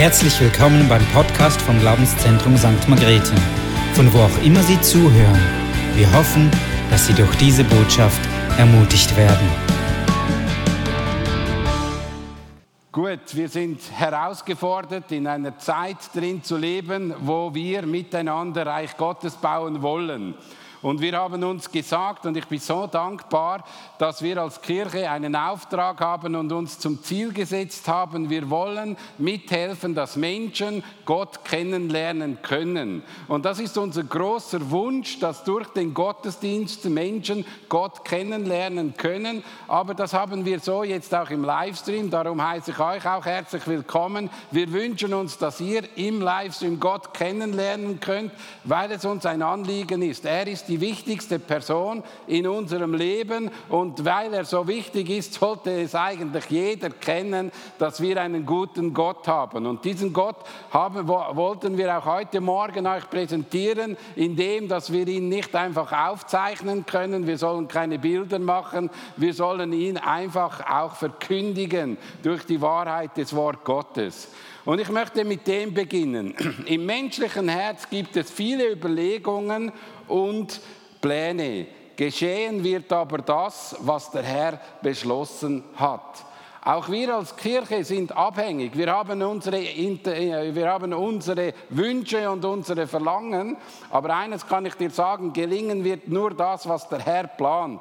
Herzlich willkommen beim Podcast vom Glaubenszentrum St. Margrethe, von wo auch immer Sie zuhören. Wir hoffen, dass Sie durch diese Botschaft ermutigt werden. Gut, wir sind herausgefordert, in einer Zeit drin zu leben, wo wir miteinander Reich Gottes bauen wollen. Und wir haben uns gesagt, und ich bin so dankbar, dass wir als Kirche einen Auftrag haben und uns zum Ziel gesetzt haben, wir wollen mithelfen, dass Menschen Gott kennenlernen können. Und das ist unser großer Wunsch, dass durch den Gottesdienst Menschen Gott kennenlernen können. Aber das haben wir so jetzt auch im Livestream, darum heiße ich euch auch herzlich willkommen. Wir wünschen uns, dass ihr im Livestream Gott kennenlernen könnt, weil es uns ein Anliegen ist. Er ist die wichtigste Person in unserem Leben und weil er so wichtig ist, sollte es eigentlich jeder kennen, dass wir einen guten Gott haben. Und diesen Gott haben, wollten wir auch heute Morgen euch präsentieren, indem dass wir ihn nicht einfach aufzeichnen können, wir sollen keine Bilder machen, wir sollen ihn einfach auch verkündigen durch die Wahrheit des Wort Gottes. Und ich möchte mit dem beginnen. Im menschlichen Herz gibt es viele Überlegungen und Pläne. Geschehen wird aber das, was der Herr beschlossen hat. Auch wir als Kirche sind abhängig. Wir haben, unsere, äh, wir haben unsere Wünsche und unsere Verlangen. Aber eines kann ich dir sagen, gelingen wird nur das, was der Herr plant.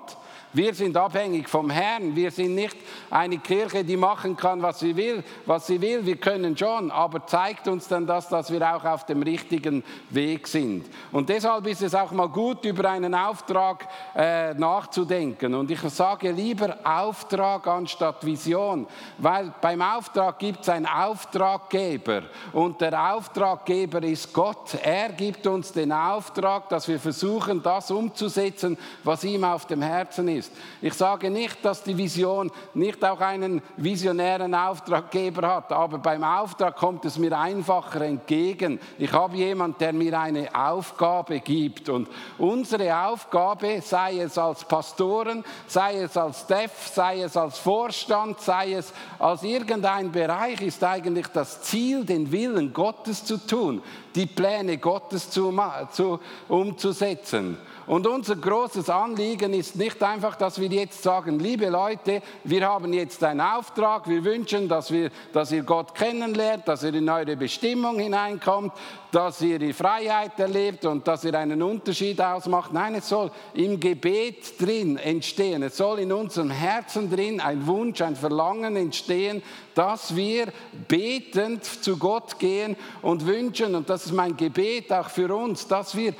Wir sind abhängig vom Herrn. Wir sind nicht eine Kirche, die machen kann, was sie will. Was sie will, wir können schon, aber zeigt uns dann das, dass wir auch auf dem richtigen Weg sind. Und deshalb ist es auch mal gut, über einen Auftrag äh, nachzudenken. Und ich sage lieber Auftrag anstatt Vision, weil beim Auftrag gibt es einen Auftraggeber. Und der Auftraggeber ist Gott. Er gibt uns den Auftrag, dass wir versuchen, das umzusetzen, was ihm auf dem Herzen ist ist. Ich sage nicht, dass die Vision nicht auch einen visionären Auftraggeber hat, aber beim Auftrag kommt es mir einfacher entgegen. Ich habe jemanden, der mir eine Aufgabe gibt und unsere Aufgabe, sei es als Pastoren, sei es als Staff, sei es als Vorstand, sei es als irgendein Bereich, ist eigentlich das Ziel, den Willen Gottes zu tun, die Pläne Gottes zu, zu, umzusetzen. Und unser großes Anliegen ist nicht einfach, dass wir jetzt sagen, liebe Leute, wir haben jetzt einen Auftrag, wir wünschen, dass, wir, dass ihr Gott kennenlernt, dass ihr in eure Bestimmung hineinkommt, dass ihr die Freiheit erlebt und dass ihr einen Unterschied ausmacht. Nein, es soll im Gebet drin entstehen. Es soll in unserem Herzen drin ein Wunsch, ein Verlangen entstehen, dass wir betend zu Gott gehen und wünschen, und das ist mein Gebet auch für uns, dass wir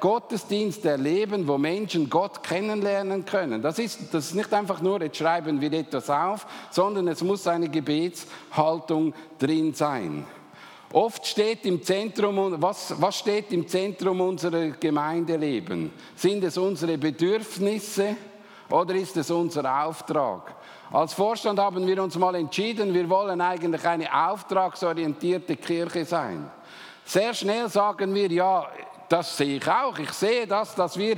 Gottesdienst erleben, wo Menschen Gott kennenlernen können. Das ist, das ist nicht einfach nur, jetzt schreiben wir etwas auf, sondern es muss eine Gebetshaltung drin sein. Oft steht im Zentrum, was, was steht im Zentrum unserer Gemeindeleben? Sind es unsere Bedürfnisse oder ist es unser Auftrag? Als Vorstand haben wir uns mal entschieden, wir wollen eigentlich eine auftragsorientierte Kirche sein. Sehr schnell sagen wir, ja, das sehe ich auch. Ich sehe das, dass wir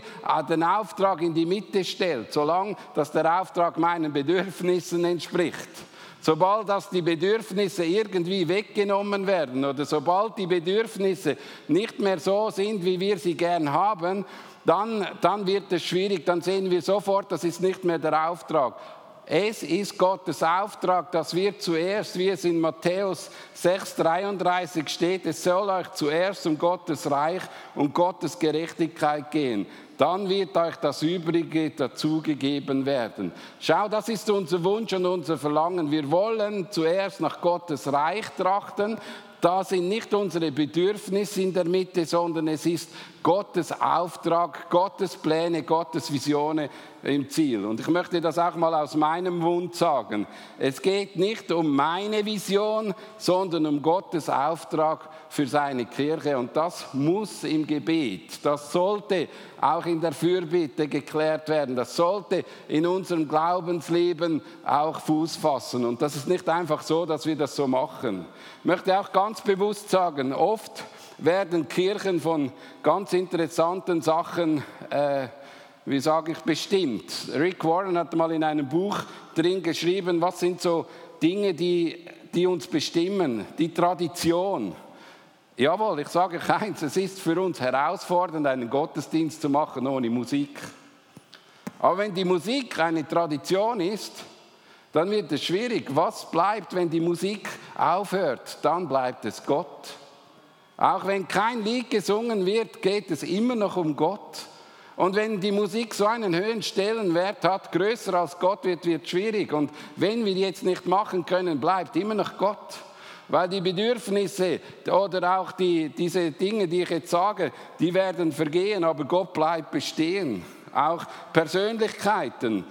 den Auftrag in die Mitte stellen, solange dass der Auftrag meinen Bedürfnissen entspricht. Sobald das die Bedürfnisse irgendwie weggenommen werden oder sobald die Bedürfnisse nicht mehr so sind, wie wir sie gern haben, dann, dann wird es schwierig, dann sehen wir sofort, das ist nicht mehr der Auftrag. Es ist Gottes Auftrag, dass wir zuerst, wie es in Matthäus 6,33 steht, es soll euch zuerst um Gottes Reich und Gottes Gerechtigkeit gehen. Dann wird euch das Übrige dazugegeben werden. Schau, das ist unser Wunsch und unser Verlangen. Wir wollen zuerst nach Gottes Reich trachten, da sind nicht unsere Bedürfnisse in der Mitte, sondern es ist Gottes Auftrag, Gottes Pläne, Gottes Visionen im Ziel. Und ich möchte das auch mal aus meinem Mund sagen. Es geht nicht um meine Vision, sondern um Gottes Auftrag für seine Kirche. Und das muss im Gebet, das sollte auch in der Fürbitte geklärt werden. Das sollte in unserem Glaubensleben auch Fuß fassen. Und das ist nicht einfach so, dass wir das so machen. Ich möchte auch ganz bewusst sagen, oft werden Kirchen von ganz interessanten Sachen, äh, wie sage ich, bestimmt. Rick Warren hat mal in einem Buch drin geschrieben, was sind so Dinge, die die uns bestimmen, die Tradition. Jawohl, ich sage euch eins, es ist für uns herausfordernd, einen Gottesdienst zu machen ohne Musik. Aber wenn die Musik eine Tradition ist, dann wird es schwierig. Was bleibt, wenn die Musik aufhört? Dann bleibt es Gott. Auch wenn kein Lied gesungen wird, geht es immer noch um Gott. Und wenn die Musik so einen höheren Stellenwert hat, größer als Gott wird, wird schwierig. Und wenn wir jetzt nicht machen können, bleibt immer noch Gott. Weil die Bedürfnisse oder auch die, diese Dinge, die ich jetzt sage, die werden vergehen, aber Gott bleibt bestehen. Auch Persönlichkeiten.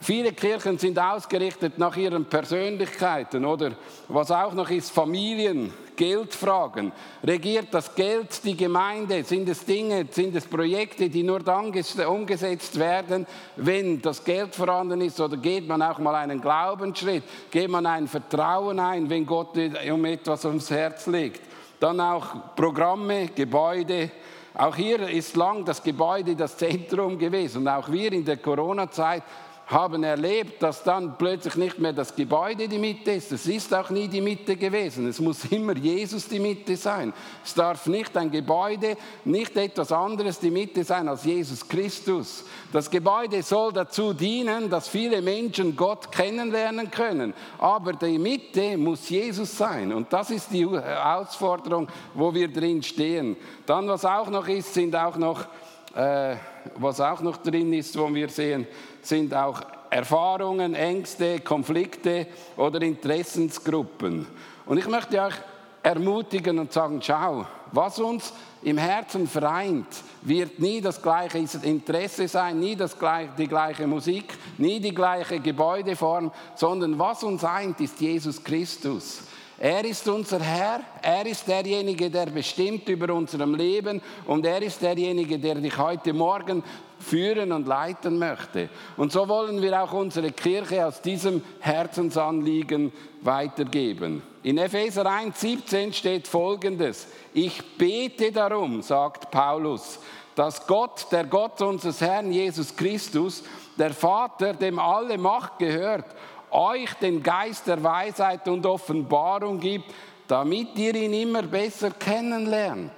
Viele Kirchen sind ausgerichtet nach ihren Persönlichkeiten oder was auch noch ist, Familien, Geldfragen. Regiert das Geld die Gemeinde? Sind es Dinge, sind es Projekte, die nur dann umgesetzt werden, wenn das Geld vorhanden ist? Oder geht man auch mal einen Glaubensschritt? Geht man ein Vertrauen ein, wenn Gott um etwas ums Herz legt? Dann auch Programme, Gebäude, auch hier ist lang das Gebäude das Zentrum gewesen. Und auch wir in der Corona-Zeit haben erlebt, dass dann plötzlich nicht mehr das Gebäude die Mitte ist. Es ist auch nie die Mitte gewesen. Es muss immer Jesus die Mitte sein. Es darf nicht ein Gebäude, nicht etwas anderes die Mitte sein als Jesus Christus. Das Gebäude soll dazu dienen, dass viele Menschen Gott kennenlernen können. Aber die Mitte muss Jesus sein. Und das ist die Herausforderung, wo wir drin stehen. Dann, was auch noch ist, sind auch noch, äh, was auch noch drin ist, wo wir sehen, sind auch Erfahrungen, Ängste, Konflikte oder Interessensgruppen. Und ich möchte euch ermutigen und sagen, schau, was uns im Herzen vereint, wird nie das gleiche Interesse sein, nie das gleiche, die gleiche Musik, nie die gleiche Gebäudeform, sondern was uns eint, ist Jesus Christus. Er ist unser Herr, er ist derjenige, der bestimmt über unserem Leben und er ist derjenige, der dich heute Morgen führen und leiten möchte. Und so wollen wir auch unsere Kirche aus diesem Herzensanliegen weitergeben. In Epheser 1,17 steht folgendes: Ich bete darum, sagt Paulus, dass Gott, der Gott unseres Herrn Jesus Christus, der Vater, dem alle Macht gehört, euch den Geist der Weisheit und Offenbarung gibt, damit ihr ihn immer besser kennenlernt.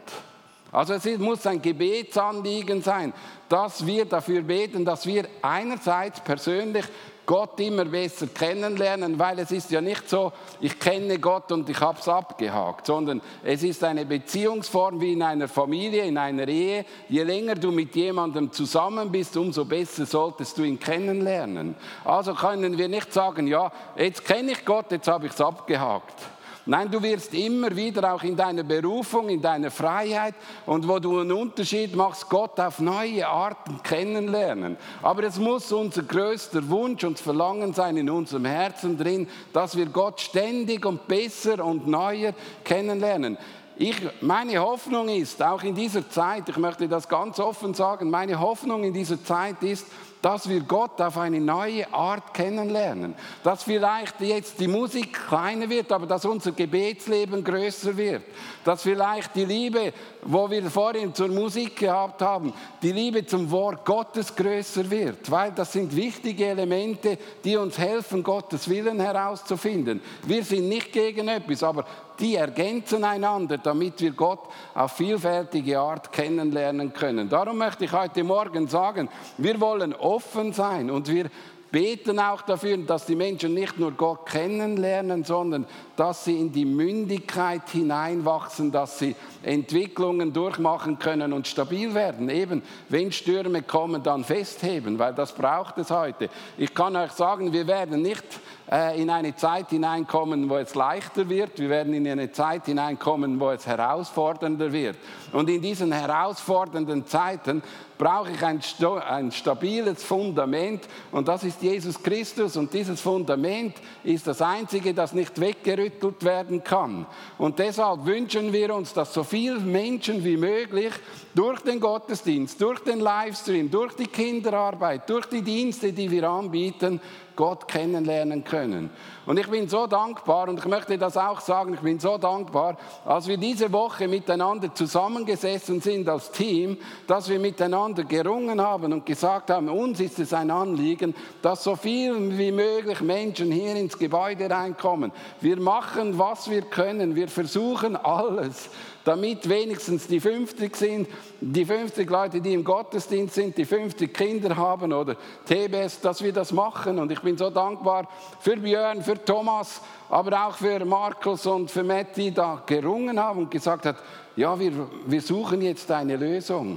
Also es muss ein Gebetsanliegen sein, dass wir dafür beten, dass wir einerseits persönlich Gott immer besser kennenlernen, weil es ist ja nicht so, ich kenne Gott und ich habe es abgehakt, sondern es ist eine Beziehungsform wie in einer Familie, in einer Ehe. Je länger du mit jemandem zusammen bist, umso besser solltest du ihn kennenlernen. Also können wir nicht sagen, ja, jetzt kenne ich Gott, jetzt habe ich es abgehakt. Nein, du wirst immer wieder auch in deiner Berufung, in deiner Freiheit und wo du einen Unterschied machst, Gott auf neue Arten kennenlernen. Aber es muss unser größter Wunsch und Verlangen sein in unserem Herzen drin, dass wir Gott ständig und besser und neuer kennenlernen. Ich, meine Hoffnung ist, auch in dieser Zeit, ich möchte das ganz offen sagen, meine Hoffnung in dieser Zeit ist, dass wir Gott auf eine neue Art kennenlernen. Dass vielleicht jetzt die Musik kleiner wird, aber dass unser Gebetsleben größer wird. Dass vielleicht die Liebe, wo wir vorhin zur Musik gehabt haben, die Liebe zum Wort Gottes größer wird. Weil das sind wichtige Elemente, die uns helfen, Gottes Willen herauszufinden. Wir sind nicht gegen etwas, aber die ergänzen einander, damit wir Gott auf vielfältige Art kennenlernen können. Darum möchte ich heute Morgen sagen, wir wollen offen sein und wir beten auch dafür, dass die Menschen nicht nur Gott kennenlernen, sondern dass sie in die Mündigkeit hineinwachsen, dass sie Entwicklungen durchmachen können und stabil werden. Eben, wenn Stürme kommen, dann festheben, weil das braucht es heute. Ich kann euch sagen, wir werden nicht äh, in eine Zeit hineinkommen, wo es leichter wird. Wir werden in eine Zeit hineinkommen, wo es herausfordernder wird. Und in diesen herausfordernden Zeiten brauche ich ein, ein stabiles Fundament und das ist Jesus Christus und dieses Fundament ist das einzige, das nicht weggerüttelt werden kann. Und deshalb wünschen wir uns, dass so viele Menschen wie möglich durch den Gottesdienst, durch den Livestream, durch die Kinderarbeit, durch die Dienste, die wir anbieten, Gott kennenlernen können. Und ich bin so dankbar und ich möchte das auch sagen, ich bin so dankbar, als wir diese Woche miteinander zusammengesessen sind als Team, dass wir miteinander gerungen haben und gesagt haben, uns ist es ein Anliegen, dass so viel wie möglich Menschen hier ins Gebäude reinkommen. Wir machen, was wir können. Wir versuchen alles, damit wenigstens die 50 sind, die 50 Leute, die im Gottesdienst sind, die 50 Kinder haben oder TBS, dass wir das machen. Und ich bin so dankbar für Björn, für Thomas, aber auch für Markus und für Matt, die da gerungen haben und gesagt haben, ja, wir, wir suchen jetzt eine Lösung.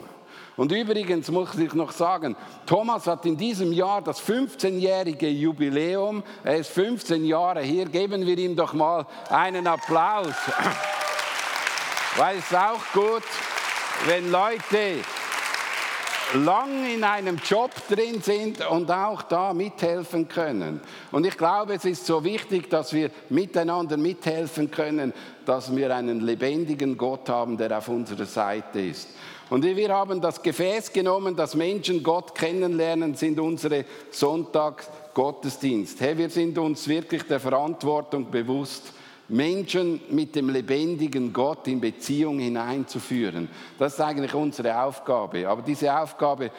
Und übrigens muss ich noch sagen, Thomas hat in diesem Jahr das 15-jährige Jubiläum. Er ist 15 Jahre hier. Geben wir ihm doch mal einen Applaus. Weil es auch gut, wenn Leute lang in einem Job drin sind und auch da mithelfen können. Und ich glaube, es ist so wichtig, dass wir miteinander mithelfen können, dass wir einen lebendigen Gott haben, der auf unserer Seite ist. Und wir haben das Gefäß genommen, dass Menschen Gott kennenlernen, sind unsere Sonntagsgottesdienst. Hey, wir sind uns wirklich der Verantwortung bewusst Menschen mit dem lebendigen Gott in Beziehung hineinzuführen. Das ist eigentlich unsere Aufgabe. Aber diese Aufgabe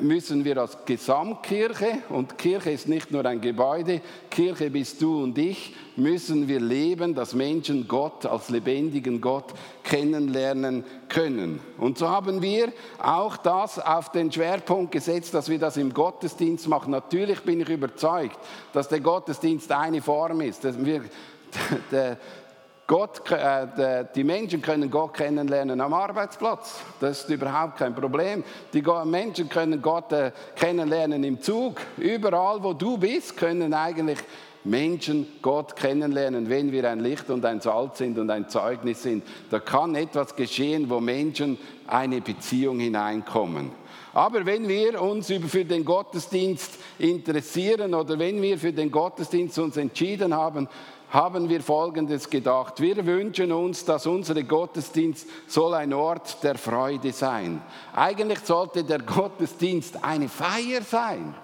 müssen wir als Gesamtkirche, und Kirche ist nicht nur ein Gebäude, Kirche bist du und ich, müssen wir leben, dass Menschen Gott als lebendigen Gott kennenlernen können. Und so haben wir auch das auf den Schwerpunkt gesetzt, dass wir das im Gottesdienst machen. Natürlich bin ich überzeugt, dass der Gottesdienst eine Form ist. Wir der Gott, äh, die Menschen können Gott kennenlernen am Arbeitsplatz. Das ist überhaupt kein Problem. Die Menschen können Gott äh, kennenlernen im Zug. Überall, wo du bist, können eigentlich Menschen Gott kennenlernen, wenn wir ein Licht und ein Salz sind und ein Zeugnis sind. Da kann etwas geschehen, wo Menschen eine Beziehung hineinkommen. Aber wenn wir uns für den Gottesdienst interessieren oder wenn wir für den Gottesdienst uns entschieden haben, haben wir Folgendes gedacht. Wir wünschen uns, dass unser Gottesdienst soll ein Ort der Freude sein. Eigentlich sollte der Gottesdienst eine Feier sein.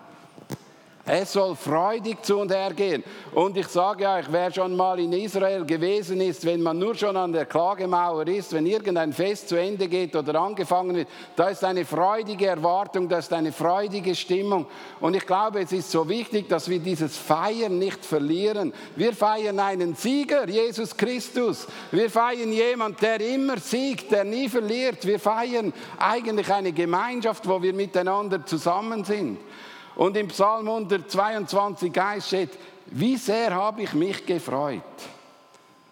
Es soll freudig zu und her gehen. Und ich sage euch, wer schon mal in Israel gewesen ist, wenn man nur schon an der Klagemauer ist, wenn irgendein Fest zu Ende geht oder angefangen wird, da ist eine freudige Erwartung, da ist eine freudige Stimmung. Und ich glaube, es ist so wichtig, dass wir dieses Feiern nicht verlieren. Wir feiern einen Sieger, Jesus Christus. Wir feiern jemand, der immer siegt, der nie verliert. Wir feiern eigentlich eine Gemeinschaft, wo wir miteinander zusammen sind. Und im Psalm 122 steht, wie sehr habe ich mich gefreut.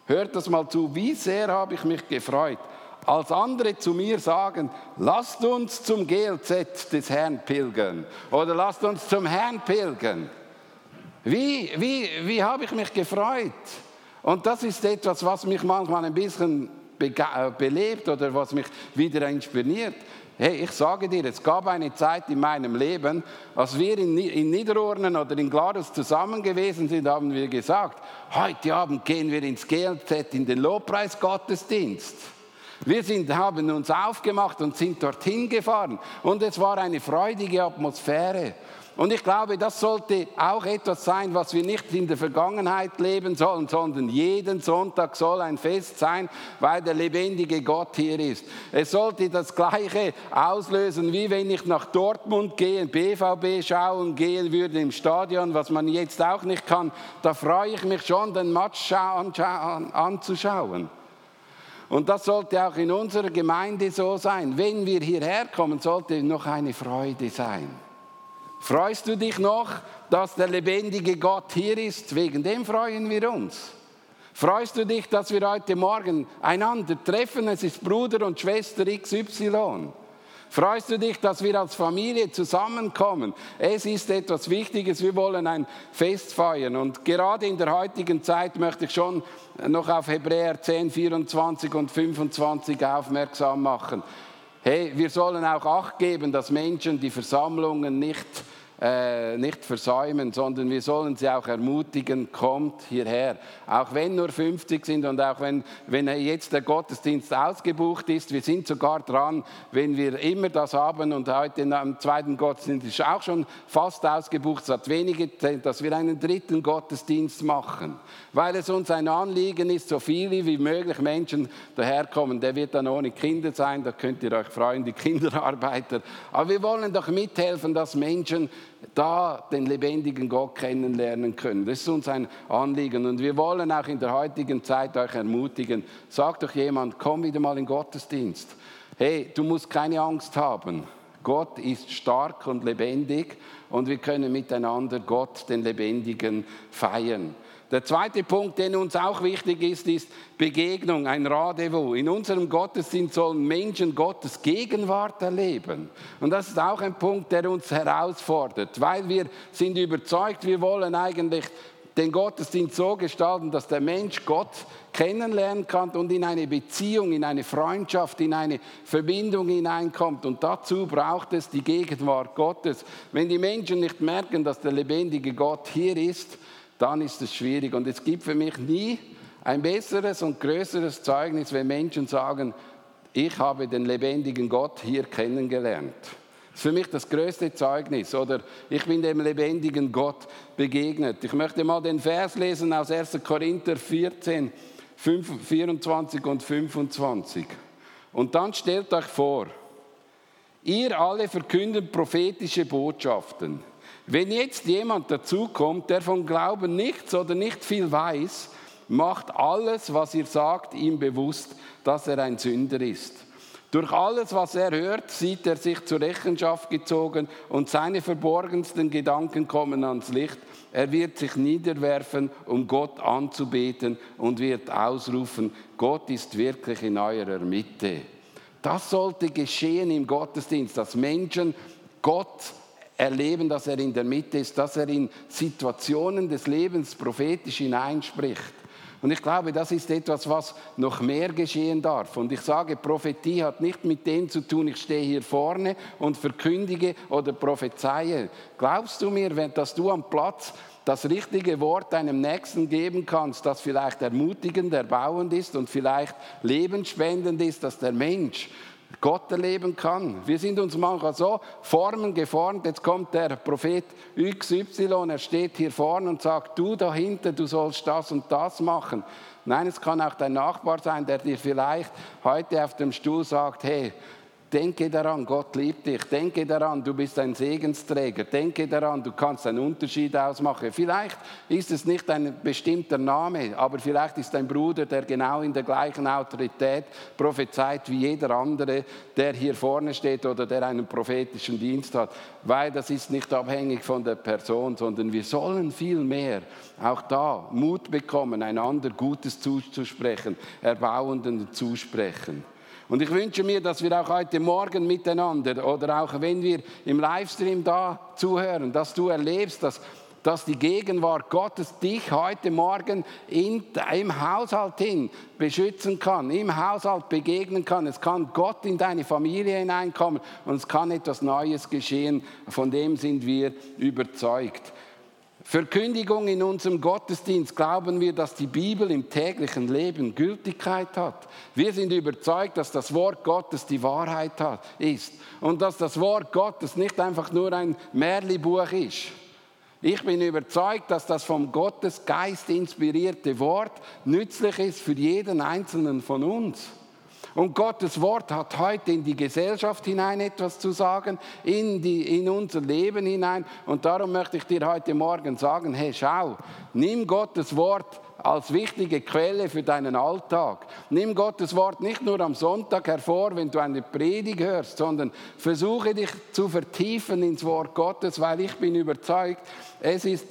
Hört das mal zu, wie sehr habe ich mich gefreut, als andere zu mir sagen, lasst uns zum GLZ des Herrn pilgern oder lasst uns zum Herrn pilgern. Wie, wie, wie habe ich mich gefreut? Und das ist etwas, was mich manchmal ein bisschen äh, belebt oder was mich wieder inspiriert. Hey, ich sage dir, es gab eine Zeit in meinem Leben, als wir in, Niederurnen oder in Gladus zusammen gewesen sind, haben wir gesagt, heute Abend gehen wir ins GLZ in den Lobpreisgottesdienst. Wir sind, haben uns aufgemacht und sind dorthin gefahren und es war eine freudige Atmosphäre. Und ich glaube, das sollte auch etwas sein, was wir nicht in der Vergangenheit leben sollen, sondern jeden Sonntag soll ein Fest sein, weil der lebendige Gott hier ist. Es sollte das Gleiche auslösen, wie wenn ich nach Dortmund gehe, BVB schauen gehen würde im Stadion, was man jetzt auch nicht kann. Da freue ich mich schon, den Match anzuschauen. Und das sollte auch in unserer Gemeinde so sein. Wenn wir hierher kommen, sollte noch eine Freude sein. Freust du dich noch, dass der lebendige Gott hier ist? Wegen dem freuen wir uns. Freust du dich, dass wir heute Morgen einander treffen? Es ist Bruder und Schwester XY. Freust du dich, dass wir als Familie zusammenkommen? Es ist etwas Wichtiges. Wir wollen ein Fest feiern. Und gerade in der heutigen Zeit möchte ich schon noch auf Hebräer 10, 24 und 25 aufmerksam machen. Hey, wir sollen auch Acht geben, dass Menschen die Versammlungen nicht äh, nicht versäumen, sondern wir sollen sie auch ermutigen, kommt hierher. Auch wenn nur 50 sind und auch wenn, wenn jetzt der Gottesdienst ausgebucht ist, wir sind sogar dran, wenn wir immer das haben und heute am zweiten Gottesdienst ist auch schon fast ausgebucht, es hat wenige, dass wir einen dritten Gottesdienst machen, weil es uns ein Anliegen ist, so viele wie möglich Menschen daherkommen. Der wird dann ohne Kinder sein, da könnt ihr euch freuen, die Kinderarbeiter. Aber wir wollen doch mithelfen, dass Menschen da den lebendigen Gott kennenlernen können. Das ist uns ein Anliegen. Und wir wollen auch in der heutigen Zeit euch ermutigen. Sagt doch jemand, komm wieder mal in Gottesdienst. Hey, du musst keine Angst haben. Gott ist stark und lebendig und wir können miteinander Gott, den Lebendigen, feiern. Der zweite Punkt, der uns auch wichtig ist, ist Begegnung, ein Rendezvous. In unserem Gottesdienst sollen Menschen Gottes Gegenwart erleben. Und das ist auch ein Punkt, der uns herausfordert, weil wir sind überzeugt, wir wollen eigentlich den Gottesdienst so gestalten, dass der Mensch Gott kennenlernen kann und in eine Beziehung, in eine Freundschaft, in eine Verbindung hineinkommt. Und dazu braucht es die Gegenwart Gottes. Wenn die Menschen nicht merken, dass der lebendige Gott hier ist, dann ist es schwierig. Und es gibt für mich nie ein besseres und größeres Zeugnis, wenn Menschen sagen, ich habe den lebendigen Gott hier kennengelernt. Das ist für mich das größte Zeugnis. Oder ich bin dem lebendigen Gott begegnet. Ich möchte mal den Vers lesen aus 1. Korinther 14, 24 und 25. Und dann stellt euch vor, ihr alle verkündet prophetische Botschaften. Wenn jetzt jemand dazukommt, der von Glauben nichts oder nicht viel weiß, macht alles, was ihr sagt, ihm bewusst, dass er ein Sünder ist. Durch alles, was er hört, sieht er sich zur Rechenschaft gezogen und seine verborgensten Gedanken kommen ans Licht. Er wird sich niederwerfen, um Gott anzubeten und wird ausrufen, Gott ist wirklich in eurer Mitte. Das sollte geschehen im Gottesdienst, dass Menschen Gott erleben, dass er in der Mitte ist, dass er in Situationen des Lebens prophetisch hineinspricht. Und ich glaube, das ist etwas, was noch mehr geschehen darf. Und ich sage, Prophetie hat nicht mit dem zu tun, ich stehe hier vorne und verkündige oder prophezeie. Glaubst du mir, dass du am Platz das richtige Wort deinem Nächsten geben kannst, das vielleicht ermutigend, erbauend ist und vielleicht lebensspendend ist, dass der Mensch Gott erleben kann. Wir sind uns manchmal so formen geformt, jetzt kommt der Prophet XY, er steht hier vorne und sagt, du dahinter, du sollst das und das machen. Nein, es kann auch dein Nachbar sein, der dir vielleicht heute auf dem Stuhl sagt, hey, Denke daran, Gott liebt dich. Denke daran, du bist ein Segensträger. Denke daran, du kannst einen Unterschied ausmachen. Vielleicht ist es nicht ein bestimmter Name, aber vielleicht ist ein Bruder, der genau in der gleichen Autorität prophezeit wie jeder andere, der hier vorne steht oder der einen prophetischen Dienst hat. Weil das ist nicht abhängig von der Person, sondern wir sollen viel mehr auch da Mut bekommen, einander Gutes zuzusprechen, Erbauenden zusprechen. Und ich wünsche mir, dass wir auch heute Morgen miteinander oder auch wenn wir im Livestream da zuhören, dass du erlebst, dass, dass die Gegenwart Gottes dich heute Morgen in, im Haushalt hin beschützen kann, im Haushalt begegnen kann. Es kann Gott in deine Familie hineinkommen und es kann etwas Neues geschehen. Von dem sind wir überzeugt. Verkündigung in unserem Gottesdienst glauben wir, dass die Bibel im täglichen Leben Gültigkeit hat. Wir sind überzeugt, dass das Wort Gottes die Wahrheit hat, ist und dass das Wort Gottes nicht einfach nur ein Märlibuch ist. Ich bin überzeugt, dass das vom Gottesgeist inspirierte Wort nützlich ist für jeden einzelnen von uns. Und Gottes Wort hat heute in die Gesellschaft hinein etwas zu sagen, in, die, in unser Leben hinein. Und darum möchte ich dir heute Morgen sagen, hey, schau, nimm Gottes Wort als wichtige Quelle für deinen Alltag. Nimm Gottes Wort nicht nur am Sonntag hervor, wenn du eine Predigt hörst, sondern versuche dich zu vertiefen ins Wort Gottes, weil ich bin überzeugt, es ist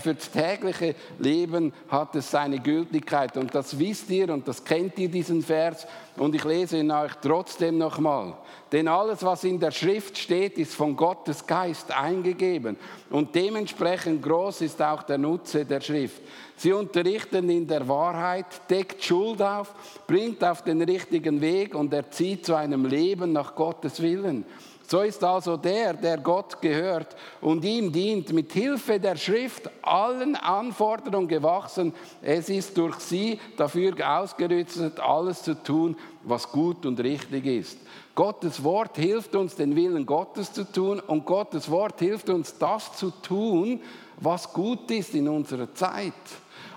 für das tägliche Leben hat es seine Gültigkeit. Und das wisst ihr und das kennt ihr, diesen Vers. Und ich lese ihn euch trotzdem nochmal. Denn alles, was in der Schrift steht, ist von Gottes Geist eingegeben. Und dementsprechend groß ist auch der Nutze der Schrift. Sie unterrichten in der Wahrheit, deckt Schuld auf, bringt auf den richtigen Weg und erzieht zu einem Leben nach Gottes Willen. So ist also der, der Gott gehört und ihm dient, mit Hilfe der Schrift allen Anforderungen gewachsen. Es ist durch sie dafür ausgerüstet, alles zu tun, was gut und richtig ist. Gottes Wort hilft uns, den Willen Gottes zu tun und Gottes Wort hilft uns, das zu tun, was gut ist in unserer Zeit.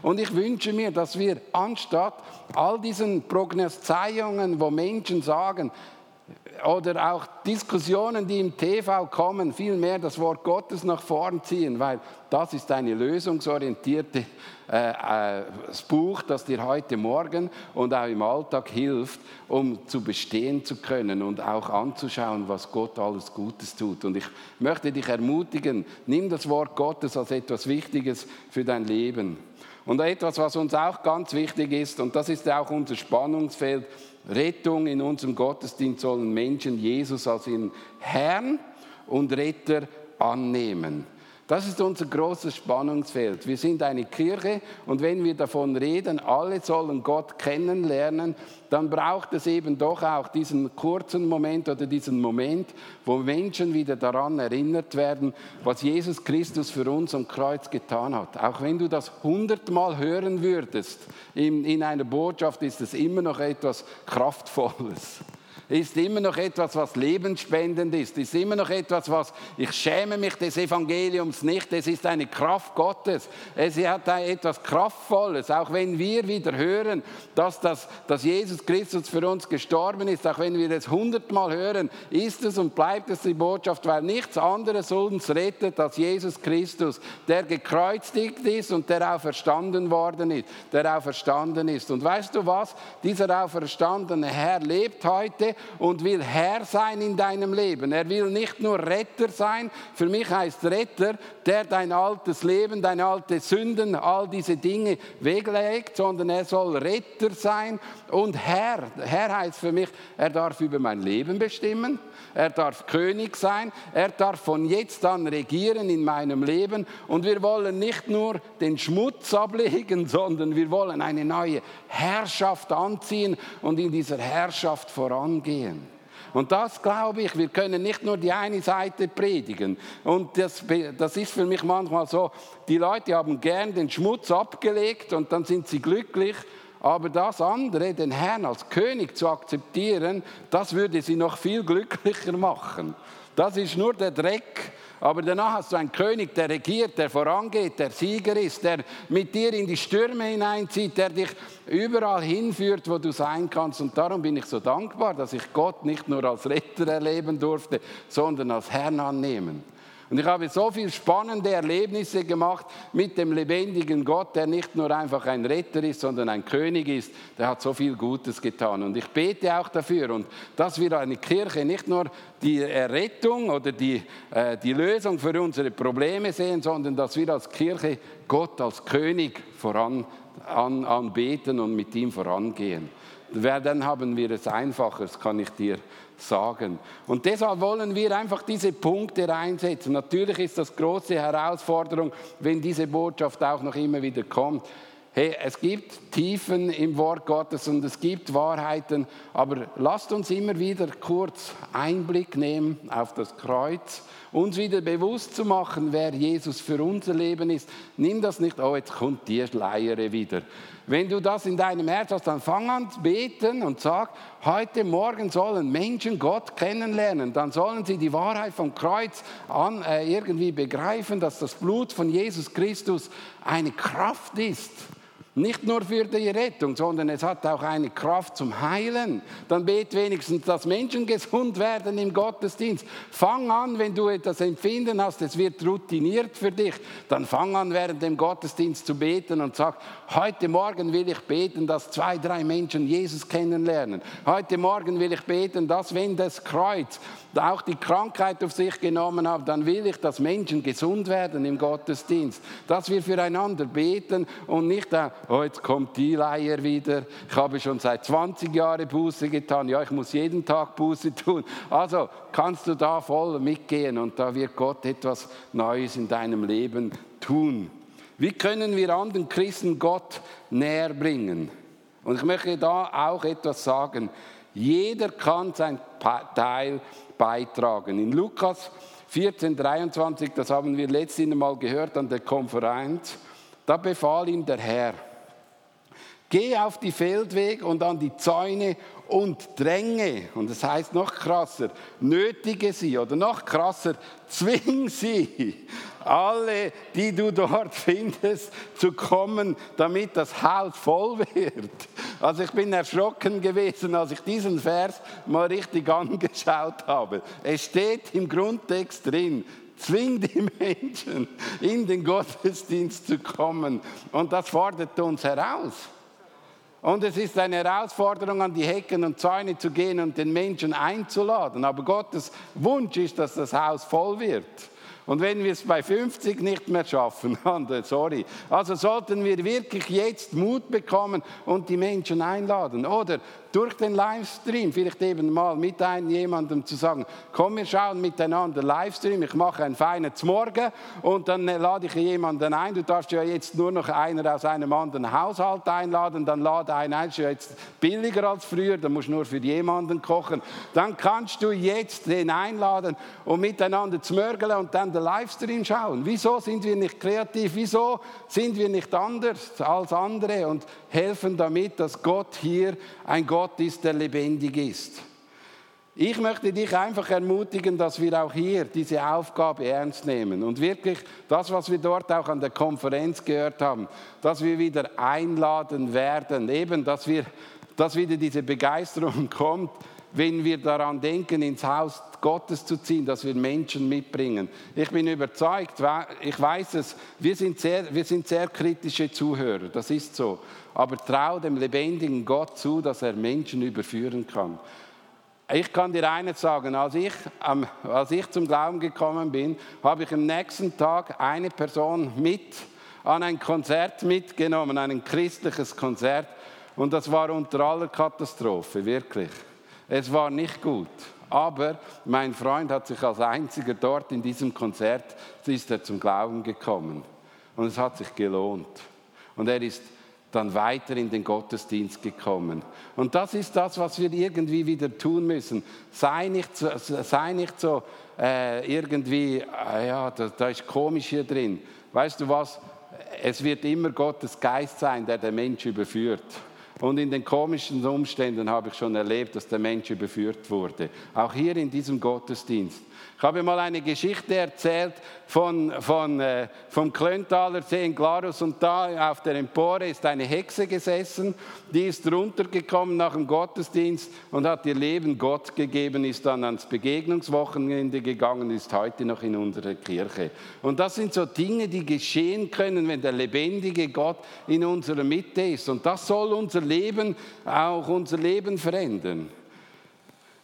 Und ich wünsche mir, dass wir anstatt all diesen Prognostizierungen, wo Menschen sagen, oder auch Diskussionen, die im TV kommen, vielmehr das Wort Gottes nach vorn ziehen, weil das ist eine lösungsorientierte äh, äh, Buch, das dir heute Morgen und auch im Alltag hilft, um zu bestehen zu können und auch anzuschauen, was Gott alles Gutes tut. Und ich möchte dich ermutigen, nimm das Wort Gottes als etwas Wichtiges für dein Leben. Und etwas, was uns auch ganz wichtig ist, und das ist auch unser Spannungsfeld, Rettung in unserem Gottesdienst sollen Menschen Jesus als ihren Herrn und Retter annehmen. Das ist unser großes Spannungsfeld. Wir sind eine Kirche und wenn wir davon reden, alle sollen Gott kennenlernen, dann braucht es eben doch auch diesen kurzen Moment oder diesen Moment, wo Menschen wieder daran erinnert werden, was Jesus Christus für uns am Kreuz getan hat. Auch wenn du das hundertmal hören würdest in, in einer Botschaft, ist es immer noch etwas Kraftvolles ist immer noch etwas, was lebensspendend ist, ist immer noch etwas, was ich schäme mich des Evangeliums nicht. Es ist eine Kraft Gottes. Es hat etwas Kraftvolles, auch wenn wir wieder hören, dass, das, dass Jesus Christus für uns gestorben ist, auch wenn wir es hundertmal hören, ist es und bleibt es die Botschaft, weil nichts anderes uns rettet als Jesus Christus, der gekreuzigt ist und der auferstanden worden ist, der auferstanden ist. Und weißt du was? Dieser auferstandene Herr lebt heute und will Herr sein in deinem Leben. Er will nicht nur Retter sein. Für mich heißt Retter, der dein altes Leben, deine alte Sünden, all diese Dinge weglegt, sondern er soll Retter sein und Herr. Herr heißt für mich, er darf über mein Leben bestimmen. Er darf König sein. Er darf von jetzt an regieren in meinem Leben. Und wir wollen nicht nur den Schmutz ablegen, sondern wir wollen eine neue Herrschaft anziehen und in dieser Herrschaft vorangehen. Und das glaube ich, wir können nicht nur die eine Seite predigen. Und das, das ist für mich manchmal so, die Leute haben gern den Schmutz abgelegt und dann sind sie glücklich. Aber das andere, den Herrn als König zu akzeptieren, das würde sie noch viel glücklicher machen. Das ist nur der Dreck. Aber danach hast du einen König, der regiert, der vorangeht, der Sieger ist, der mit dir in die Stürme hineinzieht, der dich überall hinführt, wo du sein kannst. Und darum bin ich so dankbar, dass ich Gott nicht nur als Retter erleben durfte, sondern als Herrn annehmen. Und ich habe so viele spannende Erlebnisse gemacht mit dem lebendigen Gott, der nicht nur einfach ein Retter ist, sondern ein König ist. Der hat so viel Gutes getan. Und ich bete auch dafür. Und dass wir eine Kirche nicht nur die Errettung oder die, äh, die Lösung für unsere Probleme sehen, sondern dass wir als Kirche Gott als König voran an, anbeten und mit ihm vorangehen. Dann haben wir es einfacher, das kann ich dir sagen. Und deshalb wollen wir einfach diese Punkte reinsetzen. Natürlich ist das große Herausforderung, wenn diese Botschaft auch noch immer wieder kommt. Hey, es gibt Tiefen im Wort Gottes und es gibt Wahrheiten, aber lasst uns immer wieder kurz Einblick nehmen auf das Kreuz, uns wieder bewusst zu machen, wer Jesus für unser Leben ist. Nimm das nicht, oh, jetzt kommt die Schleiere wieder. Wenn du das in deinem Herz hast, dann fang an zu beten und sag, heute Morgen sollen Menschen Gott kennenlernen. Dann sollen sie die Wahrheit vom Kreuz an, äh, irgendwie begreifen, dass das Blut von Jesus Christus eine Kraft ist nicht nur für die Rettung, sondern es hat auch eine Kraft zum Heilen. Dann bet wenigstens, dass Menschen gesund werden im Gottesdienst. Fang an, wenn du etwas empfinden hast, es wird routiniert für dich, dann fang an, während dem Gottesdienst zu beten und sag, heute Morgen will ich beten, dass zwei, drei Menschen Jesus kennenlernen. Heute Morgen will ich beten, dass wenn das Kreuz auch die Krankheit auf sich genommen hat, dann will ich, dass Menschen gesund werden im Gottesdienst. Dass wir füreinander beten und nicht, äh, oh, jetzt kommt die Leier wieder. Ich habe schon seit 20 Jahren Buße getan. Ja, ich muss jeden Tag Buße tun. Also kannst du da voll mitgehen und da wird Gott etwas Neues in deinem Leben tun. Wie können wir anderen Christen Gott näher bringen? Und ich möchte da auch etwas sagen. Jeder kann sein Teil beitragen. In Lukas 14, 23, das haben wir letztes Mal gehört an der Konferenz, da befahl ihm der Herr, geh auf die Feldwege und an die Zäune und dränge, und das heißt noch krasser, nötige sie oder noch krasser, zwing sie, alle, die du dort findest, zu kommen, damit das Haus voll wird. Also ich bin erschrocken gewesen, als ich diesen Vers mal richtig angeschaut habe. Es steht im Grundtext drin, zwing die Menschen in den Gottesdienst zu kommen. Und das fordert uns heraus. Und es ist eine Herausforderung, an die Hecken und Zäune zu gehen und den Menschen einzuladen. Aber Gottes Wunsch ist, dass das Haus voll wird. Und wenn wir es bei 50 nicht mehr schaffen, sorry. Also sollten wir wirklich jetzt Mut bekommen und die Menschen einladen. Oder durch den Livestream vielleicht eben mal mit einem jemandem zu sagen, komm, wir schauen miteinander Livestream, ich mache ein feines Morgen und dann lade ich jemanden ein. Du darfst ja jetzt nur noch einer aus einem anderen Haushalt einladen, dann lade einen ein, ist ja jetzt billiger als früher, dann musst du nur für jemanden kochen. Dann kannst du jetzt den einladen und miteinander zmörgeln und dann den Livestream schauen. Wieso sind wir nicht kreativ? Wieso sind wir nicht anders als andere und helfen damit, dass Gott hier ein Gott Gott ist, der lebendig ist. Ich möchte dich einfach ermutigen, dass wir auch hier diese Aufgabe ernst nehmen und wirklich das, was wir dort auch an der Konferenz gehört haben, dass wir wieder einladen werden, eben, dass, wir, dass wieder diese Begeisterung kommt, wenn wir daran denken, ins Haus Gottes zu ziehen, dass wir Menschen mitbringen. Ich bin überzeugt, ich weiß es, wir sind sehr, wir sind sehr kritische Zuhörer, das ist so aber trau dem lebendigen Gott zu, dass er Menschen überführen kann. Ich kann dir eines sagen, als ich, als ich zum Glauben gekommen bin, habe ich am nächsten Tag eine Person mit an ein Konzert mitgenommen, ein christliches Konzert. Und das war unter aller Katastrophe, wirklich. Es war nicht gut. Aber mein Freund hat sich als einziger dort in diesem Konzert, ist er zum Glauben gekommen. Und es hat sich gelohnt. Und er ist dann weiter in den Gottesdienst gekommen. Und das ist das, was wir irgendwie wieder tun müssen. Sei nicht so, sei nicht so äh, irgendwie, äh, ja, da, da ist komisch hier drin. Weißt du was? Es wird immer Gottes Geist sein, der den Mensch überführt. Und in den komischen Umständen habe ich schon erlebt, dass der Mensch überführt wurde. Auch hier in diesem Gottesdienst. Ich habe mal eine Geschichte erzählt von, von, äh, vom Klöntaler See in Glarus und da auf der Empore ist eine Hexe gesessen, die ist runtergekommen nach dem Gottesdienst und hat ihr Leben Gott gegeben, ist dann ans Begegnungswochenende gegangen, ist heute noch in unserer Kirche. Und das sind so Dinge, die geschehen können, wenn der lebendige Gott in unserer Mitte ist. Und das soll unser Leben, auch unser Leben verändern.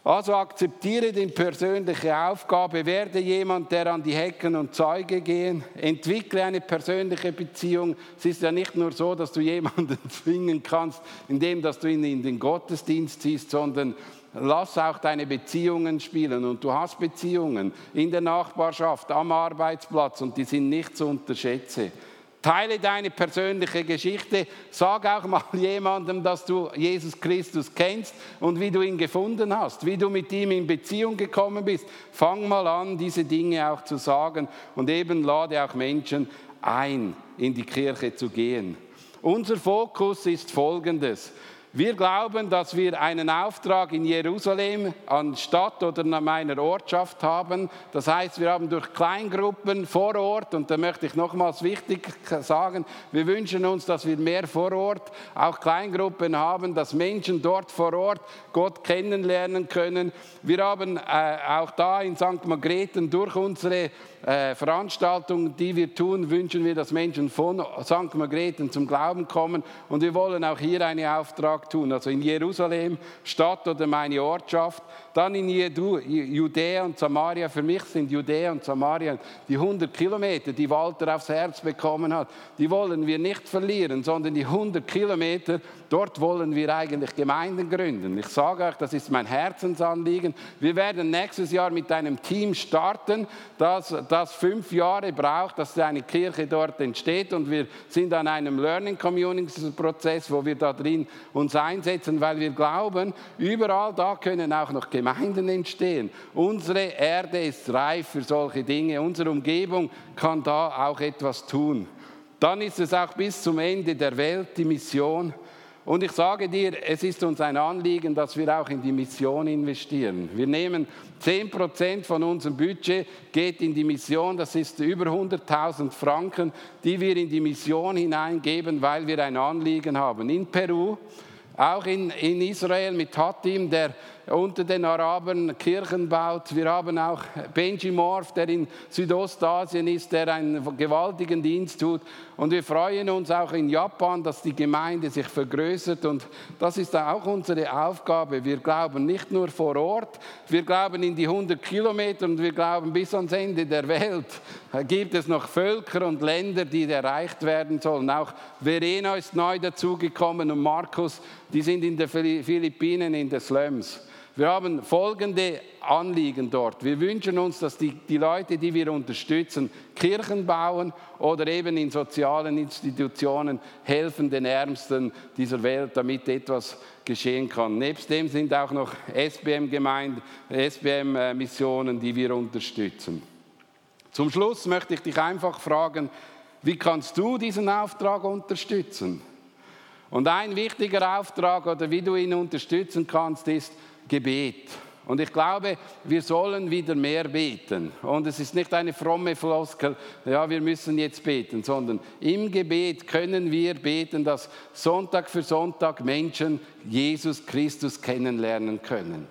Also akzeptiere die persönliche Aufgabe, werde jemand, der an die Hecken und Zeuge gehen, entwickle eine persönliche Beziehung. Es ist ja nicht nur so, dass du jemanden zwingen kannst, indem dass du ihn in den Gottesdienst ziehst, sondern lass auch deine Beziehungen spielen. Und du hast Beziehungen in der Nachbarschaft, am Arbeitsplatz und die sind nicht zu unterschätzen. Teile deine persönliche Geschichte. Sag auch mal jemandem, dass du Jesus Christus kennst und wie du ihn gefunden hast, wie du mit ihm in Beziehung gekommen bist. Fang mal an, diese Dinge auch zu sagen und eben lade auch Menschen ein, in die Kirche zu gehen. Unser Fokus ist folgendes. Wir glauben, dass wir einen Auftrag in Jerusalem an Stadt oder an meiner Ortschaft haben. Das heißt, wir haben durch Kleingruppen vor Ort, und da möchte ich nochmals wichtig sagen, wir wünschen uns, dass wir mehr vor Ort auch Kleingruppen haben, dass Menschen dort vor Ort Gott kennenlernen können. Wir haben äh, auch da in St. Margrethen durch unsere äh, Veranstaltungen, die wir tun, wünschen wir, dass Menschen von St. Margrethen zum Glauben kommen. Und wir wollen auch hier einen Auftrag tun, also in Jerusalem, Stadt oder meine Ortschaft, dann in Judäa und Samaria. Für mich sind Judäa und Samaria die 100 Kilometer, die Walter aufs Herz bekommen hat. Die wollen wir nicht verlieren, sondern die 100 Kilometer, dort wollen wir eigentlich Gemeinden gründen. Ich sage euch, das ist mein Herzensanliegen. Wir werden nächstes Jahr mit einem Team starten, das, das fünf Jahre braucht, dass eine Kirche dort entsteht. Und wir sind an einem Learning Community Prozess, wo wir da drin uns uns einsetzen, weil wir glauben, überall da können auch noch Gemeinden entstehen. Unsere Erde ist reif für solche Dinge. Unsere Umgebung kann da auch etwas tun. Dann ist es auch bis zum Ende der Welt die Mission. Und ich sage dir, es ist uns ein Anliegen, dass wir auch in die Mission investieren. Wir nehmen 10 Prozent von unserem Budget geht in die Mission. Das ist über 100.000 Franken, die wir in die Mission hineingeben, weil wir ein Anliegen haben. In Peru, auch in, in Israel mit Hatim, der unter den Arabern Kirchen baut. Wir haben auch Benji Morf, der in Südostasien ist, der einen gewaltigen Dienst tut. Und wir freuen uns auch in Japan, dass die Gemeinde sich vergrößert. Und das ist auch unsere Aufgabe. Wir glauben nicht nur vor Ort, wir glauben in die 100 Kilometer und wir glauben bis ans Ende der Welt gibt es noch Völker und Länder, die erreicht werden sollen. Auch Verena ist neu dazugekommen und Markus, die sind in den Philippinen in den Slums. Wir haben folgende Anliegen dort. Wir wünschen uns, dass die, die Leute, die wir unterstützen, Kirchen bauen oder eben in sozialen Institutionen helfen den Ärmsten dieser Welt, damit etwas geschehen kann. Nebst dem sind auch noch SBM-Gemeinden, SBM-Missionen, die wir unterstützen. Zum Schluss möchte ich dich einfach fragen, wie kannst du diesen Auftrag unterstützen? Und ein wichtiger Auftrag oder wie du ihn unterstützen kannst, ist, Gebet. Und ich glaube, wir sollen wieder mehr beten. Und es ist nicht eine fromme Floskel, ja, wir müssen jetzt beten, sondern im Gebet können wir beten, dass Sonntag für Sonntag Menschen Jesus Christus kennenlernen können.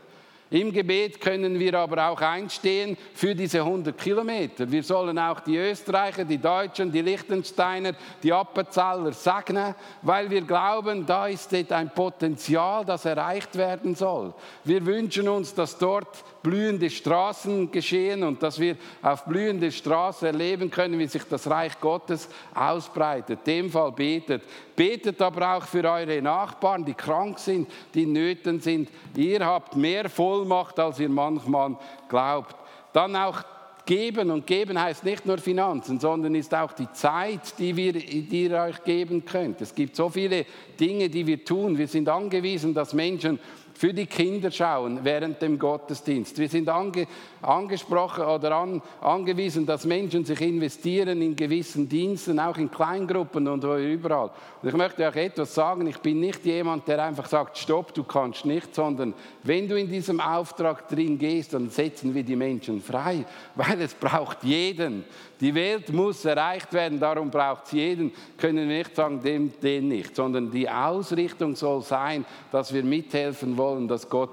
Im Gebet können wir aber auch einstehen für diese 100 Kilometer. Wir sollen auch die Österreicher, die Deutschen, die Liechtensteiner, die Appenzeller segnen, weil wir glauben, da ist ein Potenzial, das erreicht werden soll. Wir wünschen uns, dass dort blühende Straßen geschehen und dass wir auf blühende Straßen erleben können, wie sich das Reich Gottes ausbreitet. Dem Fall betet. Betet aber auch für eure Nachbarn, die krank sind, die nöten sind. Ihr habt mehr Vollmacht, als ihr manchmal glaubt. Dann auch geben und geben heißt nicht nur Finanzen, sondern ist auch die Zeit, die, wir, die ihr euch geben könnt. Es gibt so viele Dinge, die wir tun. Wir sind angewiesen, dass Menschen für die Kinder schauen während dem Gottesdienst. Wir sind ange, angesprochen oder an, angewiesen, dass Menschen sich investieren in gewissen Diensten, auch in Kleingruppen und überall. Und ich möchte euch etwas sagen, ich bin nicht jemand, der einfach sagt, stopp, du kannst nicht, sondern wenn du in diesem Auftrag drin gehst, dann setzen wir die Menschen frei, weil es braucht jeden. Die Welt muss erreicht werden, darum braucht es jeden. Können wir nicht sagen, den, den nicht, sondern die Ausrichtung soll sein, dass wir mithelfen wollen, dass Gott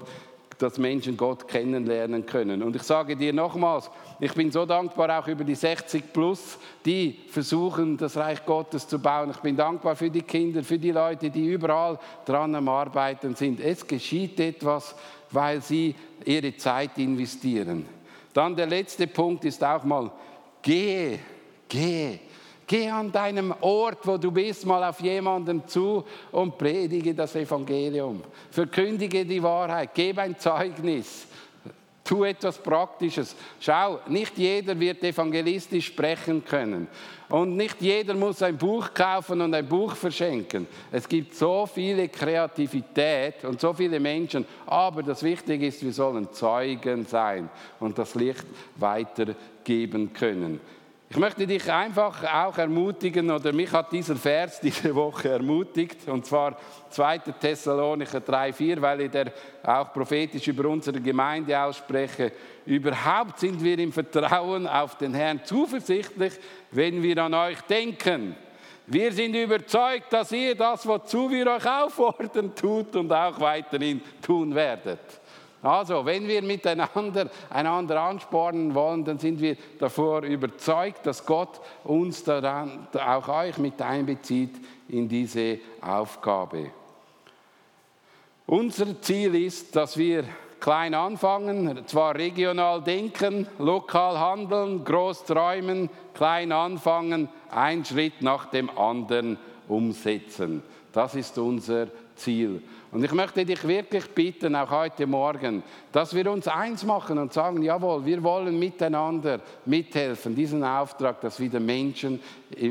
dass Menschen Gott kennenlernen können. Und ich sage dir nochmals, ich bin so dankbar auch über die 60 Plus, die versuchen, das Reich Gottes zu bauen. Ich bin dankbar für die Kinder, für die Leute, die überall dran am Arbeiten sind. Es geschieht etwas, weil sie ihre Zeit investieren. Dann der letzte Punkt ist auch mal, Gehe, gehe. Geh an deinem Ort, wo du bist, mal auf jemanden zu und predige das Evangelium. Verkündige die Wahrheit, gebe ein Zeugnis. Tu etwas Praktisches. Schau, nicht jeder wird evangelistisch sprechen können. Und nicht jeder muss ein Buch kaufen und ein Buch verschenken. Es gibt so viele Kreativität und so viele Menschen. Aber das Wichtige ist, wir sollen Zeugen sein und das Licht weitergeben können. Ich möchte dich einfach auch ermutigen, oder mich hat dieser Vers diese Woche ermutigt, und zwar 2. Thessalonicher 3,4, weil ich der auch prophetisch über unsere Gemeinde ausspreche. Überhaupt sind wir im Vertrauen auf den Herrn zuversichtlich, wenn wir an euch denken. Wir sind überzeugt, dass ihr das, wozu wir euch auffordern, tut und auch weiterhin tun werdet. Also, wenn wir miteinander einander anspornen wollen, dann sind wir davor überzeugt, dass Gott uns daran, auch euch mit einbezieht in diese Aufgabe. Unser Ziel ist, dass wir klein anfangen, zwar regional denken, lokal handeln, groß träumen, klein anfangen, einen Schritt nach dem anderen umsetzen. Das ist unser Ziel. Und ich möchte dich wirklich bitten, auch heute Morgen, dass wir uns eins machen und sagen, jawohl, wir wollen miteinander mithelfen, diesen Auftrag, dass wieder Menschen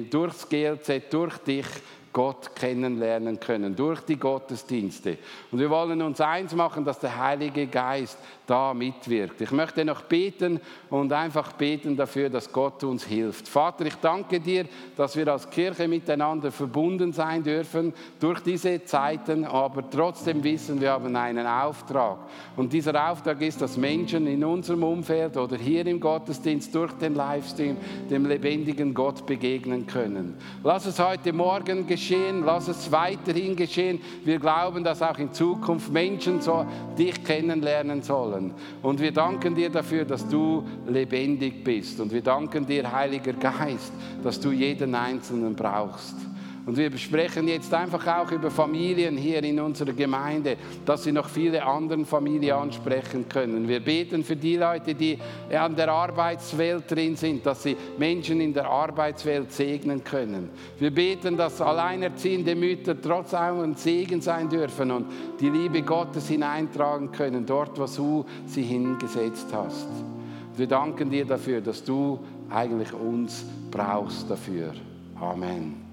durchs GLZ, durch dich Gott kennenlernen können durch die Gottesdienste. Und wir wollen uns eins machen, dass der Heilige Geist da mitwirkt. Ich möchte noch beten und einfach beten dafür, dass Gott uns hilft. Vater, ich danke dir, dass wir als Kirche miteinander verbunden sein dürfen durch diese Zeiten, aber trotzdem wissen, wir haben einen Auftrag. Und dieser Auftrag ist, dass Menschen in unserem Umfeld oder hier im Gottesdienst durch den Livestream dem lebendigen Gott begegnen können. Lass es heute Morgen geschehen lass es weiterhin geschehen. Wir glauben, dass auch in Zukunft Menschen so dich kennenlernen sollen. Und wir danken dir dafür, dass du lebendig bist. Und wir danken dir, Heiliger Geist, dass du jeden Einzelnen brauchst. Und wir sprechen jetzt einfach auch über Familien hier in unserer Gemeinde, dass sie noch viele andere Familien ansprechen können. Wir beten für die Leute, die an der Arbeitswelt drin sind, dass sie Menschen in der Arbeitswelt segnen können. Wir beten, dass alleinerziehende Mütter trotz allem ein Segen sein dürfen und die Liebe Gottes hineintragen können, dort, wo du sie hingesetzt hast. Wir danken dir dafür, dass du eigentlich uns brauchst dafür. Amen.